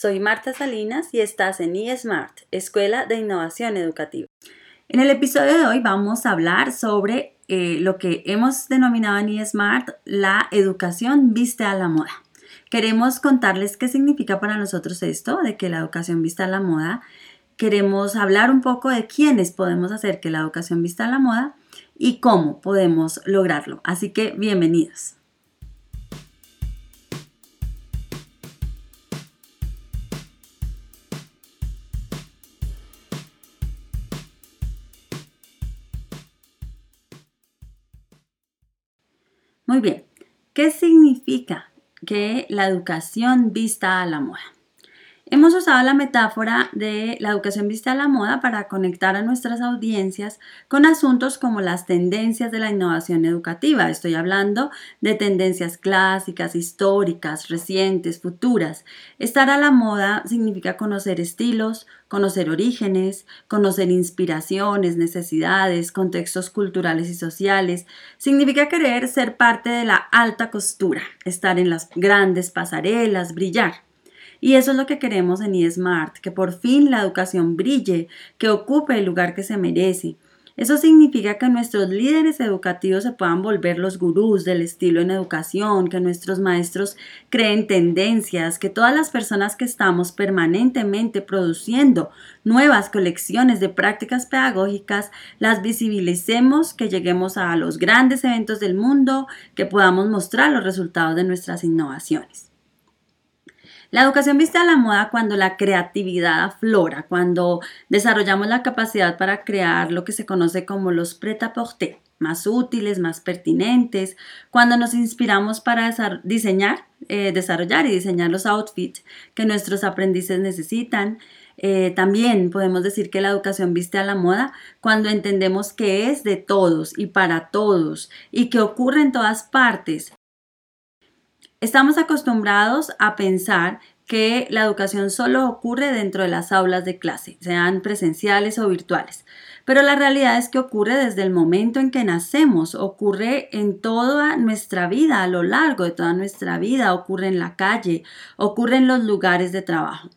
Soy Marta Salinas y estás en eSmart, Escuela de Innovación Educativa. En el episodio de hoy vamos a hablar sobre eh, lo que hemos denominado en eSmart la educación vista a la moda. Queremos contarles qué significa para nosotros esto de que la educación vista a la moda. Queremos hablar un poco de quiénes podemos hacer que la educación vista a la moda y cómo podemos lograrlo. Así que bienvenidos. Muy bien, ¿qué significa que la educación vista a la moda? Hemos usado la metáfora de la educación vista a la moda para conectar a nuestras audiencias con asuntos como las tendencias de la innovación educativa. Estoy hablando de tendencias clásicas, históricas, recientes, futuras. Estar a la moda significa conocer estilos, conocer orígenes, conocer inspiraciones, necesidades, contextos culturales y sociales. Significa querer ser parte de la alta costura, estar en las grandes pasarelas, brillar. Y eso es lo que queremos en eSmart, que por fin la educación brille, que ocupe el lugar que se merece. Eso significa que nuestros líderes educativos se puedan volver los gurús del estilo en educación, que nuestros maestros creen tendencias, que todas las personas que estamos permanentemente produciendo nuevas colecciones de prácticas pedagógicas las visibilicemos, que lleguemos a los grandes eventos del mundo, que podamos mostrar los resultados de nuestras innovaciones. La educación viste a la moda cuando la creatividad aflora, cuando desarrollamos la capacidad para crear lo que se conoce como los prêt-à-porter, más útiles, más pertinentes, cuando nos inspiramos para diseñar, eh, desarrollar y diseñar los outfits que nuestros aprendices necesitan. Eh, también podemos decir que la educación viste a la moda cuando entendemos que es de todos y para todos y que ocurre en todas partes Estamos acostumbrados a pensar que la educación solo ocurre dentro de las aulas de clase, sean presenciales o virtuales. Pero la realidad es que ocurre desde el momento en que nacemos, ocurre en toda nuestra vida, a lo largo de toda nuestra vida, ocurre en la calle, ocurre en los lugares de trabajo.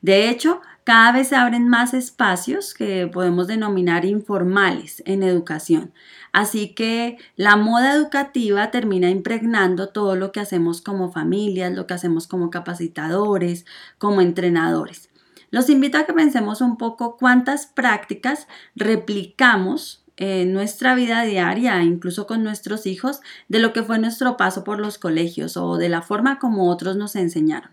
De hecho, cada vez se abren más espacios que podemos denominar informales en educación. Así que la moda educativa termina impregnando todo lo que hacemos como familias, lo que hacemos como capacitadores, como entrenadores. Los invito a que pensemos un poco cuántas prácticas replicamos en nuestra vida diaria, incluso con nuestros hijos, de lo que fue nuestro paso por los colegios o de la forma como otros nos enseñaron.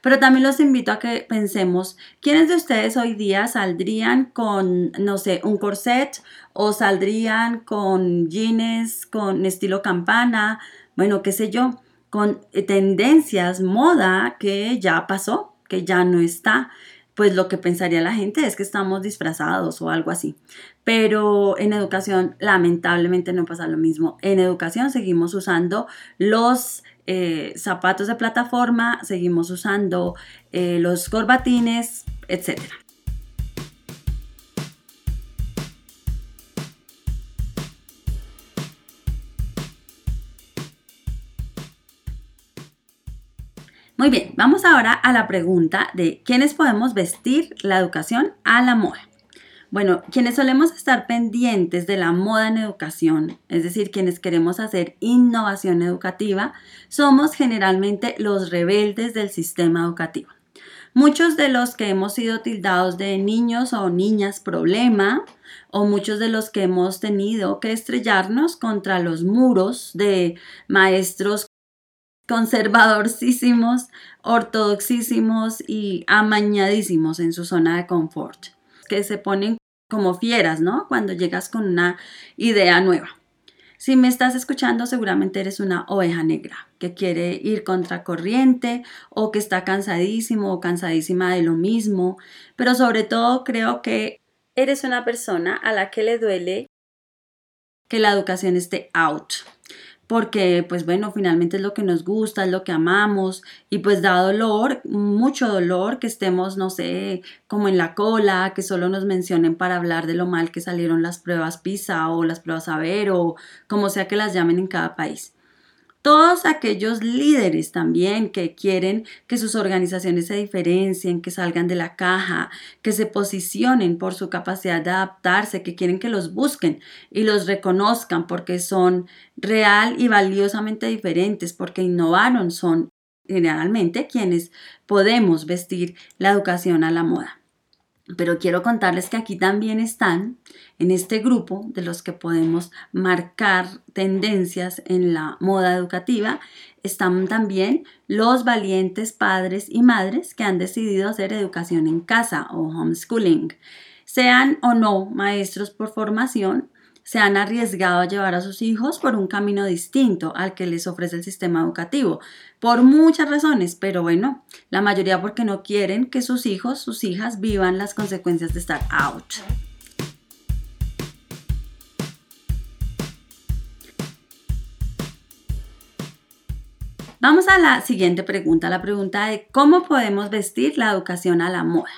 Pero también los invito a que pensemos, ¿quiénes de ustedes hoy día saldrían con, no sé, un corset o saldrían con jeans, con estilo campana, bueno, qué sé yo, con tendencias, moda que ya pasó, que ya no está? Pues lo que pensaría la gente es que estamos disfrazados o algo así. Pero en educación lamentablemente no pasa lo mismo. En educación seguimos usando los eh, zapatos de plataforma, seguimos usando eh, los corbatines, etc. Muy bien, vamos ahora a la pregunta de quiénes podemos vestir la educación a la moda. Bueno, quienes solemos estar pendientes de la moda en educación, es decir, quienes queremos hacer innovación educativa, somos generalmente los rebeldes del sistema educativo. Muchos de los que hemos sido tildados de niños o niñas problema, o muchos de los que hemos tenido que estrellarnos contra los muros de maestros conservadorcísimos, ortodoxísimos y amañadísimos en su zona de confort que se ponen como fieras, ¿no? Cuando llegas con una idea nueva. Si me estás escuchando, seguramente eres una oveja negra que quiere ir contra corriente o que está cansadísimo o cansadísima de lo mismo, pero sobre todo creo que eres una persona a la que le duele que la educación esté out, porque pues bueno, finalmente es lo que nos gusta, es lo que amamos y pues da dolor, mucho dolor que estemos, no sé, como en la cola, que solo nos mencionen para hablar de lo mal que salieron las pruebas PISA o las pruebas AVER o como sea que las llamen en cada país. Todos aquellos líderes también que quieren que sus organizaciones se diferencien, que salgan de la caja, que se posicionen por su capacidad de adaptarse, que quieren que los busquen y los reconozcan porque son real y valiosamente diferentes, porque innovaron, son generalmente quienes podemos vestir la educación a la moda. Pero quiero contarles que aquí también están, en este grupo de los que podemos marcar tendencias en la moda educativa, están también los valientes padres y madres que han decidido hacer educación en casa o homeschooling. Sean o no maestros por formación, se han arriesgado a llevar a sus hijos por un camino distinto al que les ofrece el sistema educativo, por muchas razones, pero bueno, la mayoría porque no quieren que sus hijos, sus hijas vivan las consecuencias de estar out. Vamos a la siguiente pregunta, la pregunta de cómo podemos vestir la educación a la moda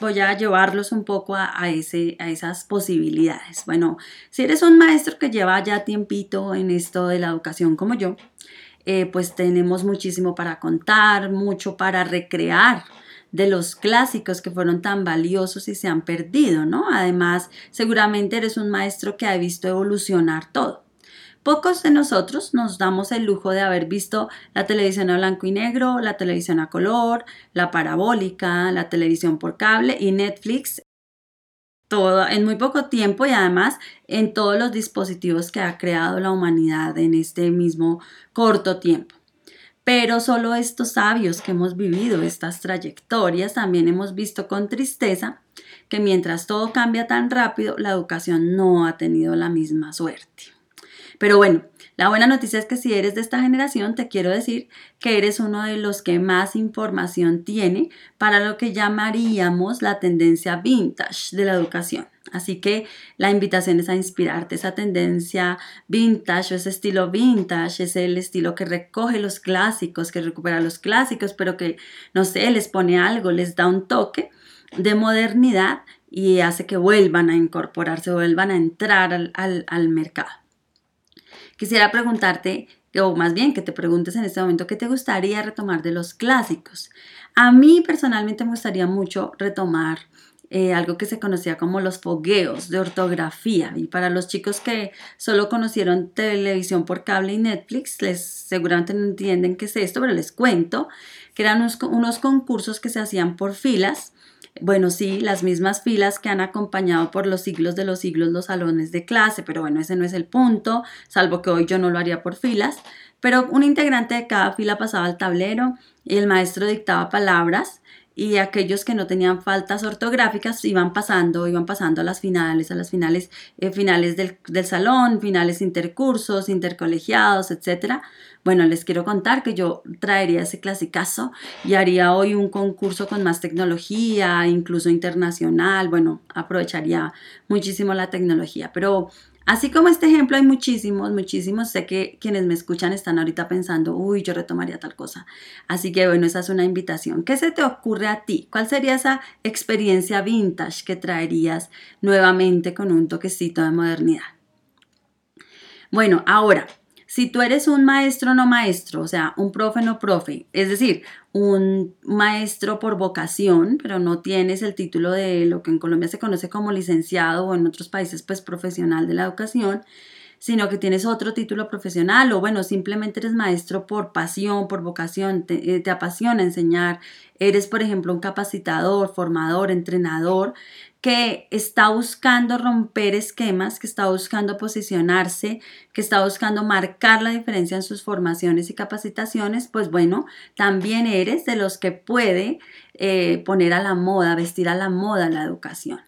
voy a llevarlos un poco a, ese, a esas posibilidades. Bueno, si eres un maestro que lleva ya tiempito en esto de la educación como yo, eh, pues tenemos muchísimo para contar, mucho para recrear de los clásicos que fueron tan valiosos y se han perdido, ¿no? Además, seguramente eres un maestro que ha visto evolucionar todo. Pocos de nosotros nos damos el lujo de haber visto la televisión a blanco y negro, la televisión a color, la parabólica, la televisión por cable y Netflix todo en muy poco tiempo y además en todos los dispositivos que ha creado la humanidad en este mismo corto tiempo. Pero solo estos sabios que hemos vivido estas trayectorias también hemos visto con tristeza que mientras todo cambia tan rápido, la educación no ha tenido la misma suerte. Pero bueno, la buena noticia es que si eres de esta generación, te quiero decir que eres uno de los que más información tiene para lo que llamaríamos la tendencia vintage de la educación. Así que la invitación es a inspirarte. Esa tendencia vintage o ese estilo vintage es el estilo que recoge los clásicos, que recupera los clásicos, pero que, no sé, les pone algo, les da un toque de modernidad y hace que vuelvan a incorporarse, vuelvan a entrar al, al mercado. Quisiera preguntarte, o más bien que te preguntes en este momento, ¿qué te gustaría retomar de los clásicos? A mí personalmente me gustaría mucho retomar eh, algo que se conocía como los fogueos de ortografía. Y para los chicos que solo conocieron televisión por cable y Netflix, les seguramente no entienden qué es esto, pero les cuento que eran unos concursos que se hacían por filas bueno, sí, las mismas filas que han acompañado por los siglos de los siglos los salones de clase, pero bueno, ese no es el punto, salvo que hoy yo no lo haría por filas. Pero un integrante de cada fila pasaba al tablero y el maestro dictaba palabras y aquellos que no tenían faltas ortográficas iban pasando, iban pasando a las finales, a las finales, eh, finales del, del, salón, finales intercursos, intercolegiados, etc. Bueno, les quiero contar que yo traería ese clasicazo y haría hoy un concurso con más tecnología, incluso internacional. Bueno, aprovecharía muchísimo la tecnología, pero Así como este ejemplo hay muchísimos, muchísimos. Sé que quienes me escuchan están ahorita pensando, uy, yo retomaría tal cosa. Así que bueno, esa es una invitación. ¿Qué se te ocurre a ti? ¿Cuál sería esa experiencia vintage que traerías nuevamente con un toquecito de modernidad? Bueno, ahora, si tú eres un maestro no maestro, o sea, un profe no profe, es decir, un maestro por vocación, pero no tienes el título de lo que en Colombia se conoce como licenciado o en otros países pues profesional de la educación, sino que tienes otro título profesional o bueno, simplemente eres maestro por pasión, por vocación, te, eh, te apasiona enseñar, eres por ejemplo un capacitador, formador, entrenador, que está buscando romper esquemas, que está buscando posicionarse, que está buscando marcar la diferencia en sus formaciones y capacitaciones, pues bueno, también eres de los que puede eh, poner a la moda, vestir a la moda la educación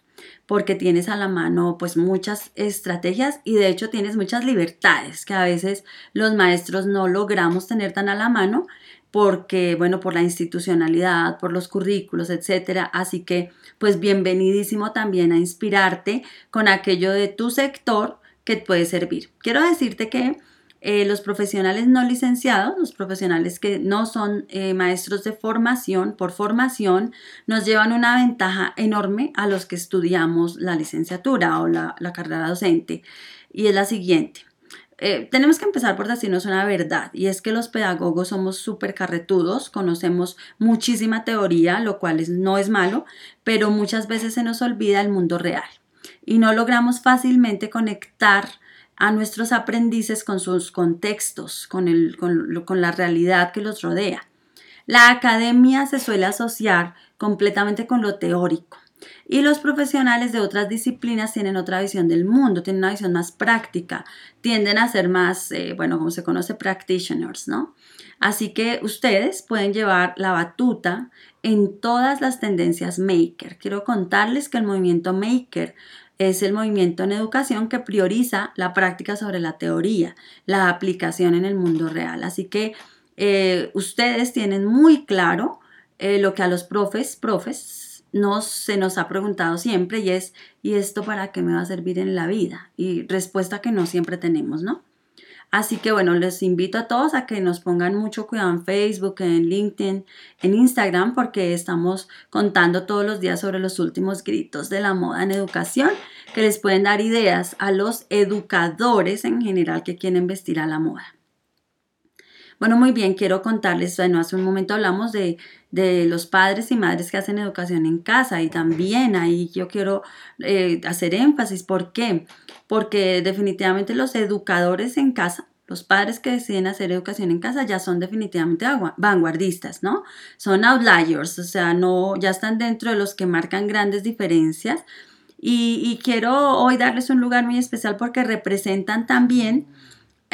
porque tienes a la mano pues muchas estrategias y de hecho tienes muchas libertades que a veces los maestros no logramos tener tan a la mano porque, bueno, por la institucionalidad, por los currículos, etcétera. Así que, pues bienvenidísimo también a inspirarte con aquello de tu sector que puede servir. Quiero decirte que eh, los profesionales no licenciados, los profesionales que no son eh, maestros de formación, por formación, nos llevan una ventaja enorme a los que estudiamos la licenciatura o la carrera docente. Y es la siguiente eh, tenemos que empezar por decirnos una verdad y es que los pedagogos somos súper carretudos, conocemos muchísima teoría, lo cual no es malo, pero muchas veces se nos olvida el mundo real y no logramos fácilmente conectar a nuestros aprendices con sus contextos, con, el, con la realidad que los rodea. La academia se suele asociar completamente con lo teórico y los profesionales de otras disciplinas tienen otra visión del mundo, tienen una visión más práctica, tienden a ser más, eh, bueno, como se conoce, practitioners, ¿no? Así que ustedes pueden llevar la batuta en todas las tendencias maker. Quiero contarles que el movimiento maker es el movimiento en educación que prioriza la práctica sobre la teoría, la aplicación en el mundo real. Así que eh, ustedes tienen muy claro eh, lo que a los profes, profes nos, se nos ha preguntado siempre y es, ¿y esto para qué me va a servir en la vida? Y respuesta que no siempre tenemos, ¿no? Así que bueno, les invito a todos a que nos pongan mucho cuidado en Facebook, en LinkedIn, en Instagram, porque estamos contando todos los días sobre los últimos gritos de la moda en educación que les pueden dar ideas a los educadores en general que quieren vestir a la moda. Bueno, muy bien, quiero contarles, bueno, hace un momento hablamos de, los padres y madres que hacen educación en casa y también ahí yo quiero eh, hacer énfasis. ¿Por qué? Porque definitivamente los educadores en casa los padres que deciden hacer educación en casa ya son definitivamente vanguardistas, ¿no? Son outliers, o sea, no, ya están dentro de los que marcan grandes diferencias. Y, y quiero hoy darles un lugar muy especial porque representan también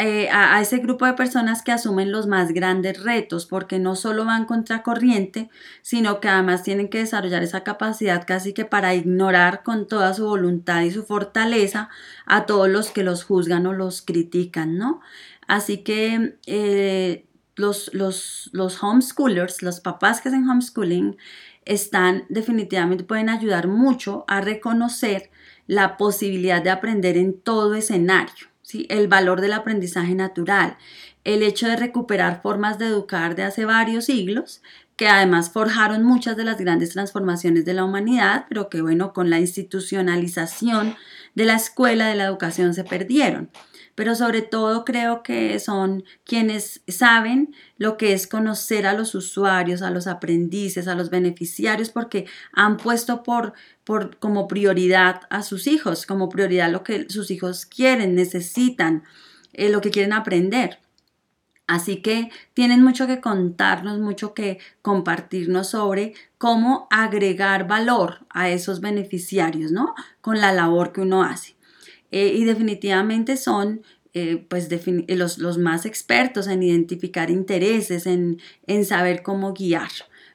eh, a, ese grupo de personas que asumen los más grandes retos, porque no solo van contra corriente, sino que además tienen que desarrollar esa capacidad casi que para ignorar con toda su voluntad y su fortaleza a todos los que los juzgan o los critican, ¿no? Así que eh, los, los, los homeschoolers, los papás que hacen homeschooling, están definitivamente pueden ayudar mucho a reconocer la posibilidad de aprender en todo escenario el valor del aprendizaje natural, el hecho de recuperar formas de educar de hace varios siglos, que además forjaron muchas de las grandes transformaciones de la humanidad, pero que bueno, con la institucionalización de la escuela de la educación se perdieron pero sobre todo creo que son quienes saben lo que es conocer a los usuarios, a los aprendices, a los beneficiarios, porque han puesto por, por como prioridad a sus hijos, como prioridad lo que sus hijos quieren, necesitan, eh, lo que quieren aprender. Así que tienen mucho que contarnos, mucho que compartirnos sobre cómo agregar valor a esos beneficiarios, ¿no? Con la labor que uno hace. Eh, y definitivamente son eh, pues los, los, más expertos en identificar intereses, en, en saber cómo guiar.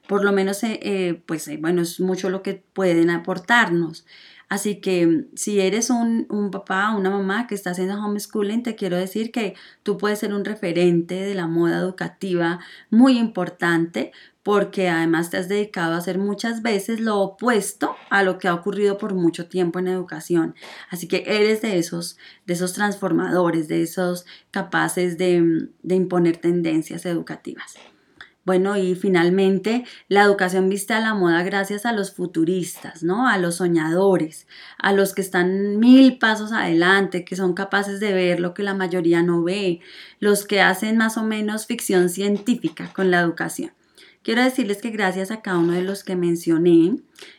Por lo menos, eh, pues bueno, es mucho lo que pueden aportarnos. Así que si eres un, un papá, una mamá que está haciendo homeschooling, te quiero decir que tú puedes ser un referente de la moda educativa muy importante porque además te has dedicado a hacer muchas veces lo opuesto a lo que ha ocurrido por mucho tiempo en educación. Así que eres de esos, de esos transformadores, de esos capaces de, de imponer tendencias educativas. Bueno, y finalmente la educación viste a la moda gracias a los futuristas, ¿no? A los soñadores, a los que están mil pasos adelante, que son capaces de ver lo que la mayoría no ve, los que hacen más o menos ficción científica con la educación. Quiero decirles que gracias a cada uno de los que mencioné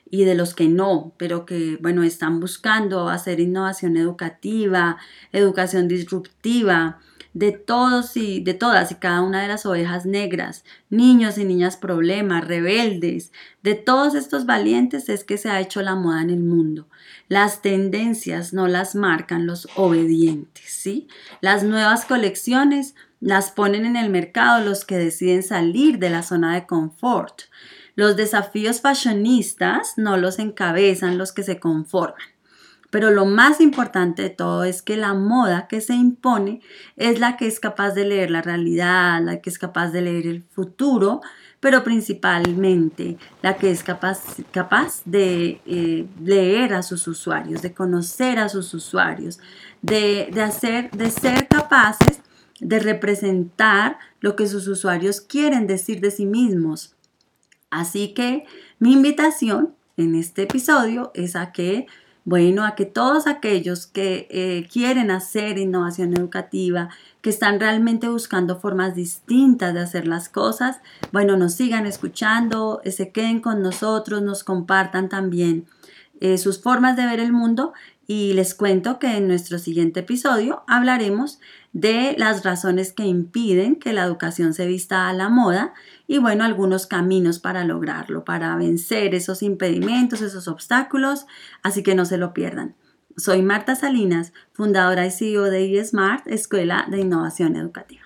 y de los que no, pero que, bueno, están buscando hacer innovación educativa, educación disruptiva, de todos y de todas y cada una de las ovejas negras, niños y niñas problemas, rebeldes, de todos estos valientes es que se ha hecho la moda en el mundo. Las tendencias no las marcan los obedientes, ¿sí? Las nuevas colecciones las ponen en el mercado los que deciden salir de la zona de confort. Los desafíos fashionistas no los encabezan los que se conforman. Pero lo más importante de todo es que la moda que se impone es la que es capaz de leer la realidad, la que es capaz de leer el futuro, pero principalmente la que es capaz, capaz de eh, leer a sus usuarios, de conocer a sus usuarios, de, de, hacer, de ser capaces de representar lo que sus usuarios quieren decir de sí mismos. Así que mi invitación en este episodio es a que Bueno, a que todos aquellos que eh, quieren hacer innovación educativa, que están realmente buscando formas distintas de hacer las cosas, bueno, nos sigan escuchando, eh, se queden con nosotros, nos compartan también eh, sus formas de ver el mundo y les cuento que en nuestro siguiente episodio hablaremos de las razones que impiden que la educación se vista a la moda y bueno, algunos caminos para lograrlo, para vencer esos impedimentos, esos obstáculos, así que no se lo pierdan. Soy Marta Salinas, fundadora y CEO de eSmart, Escuela de Innovación Educativa.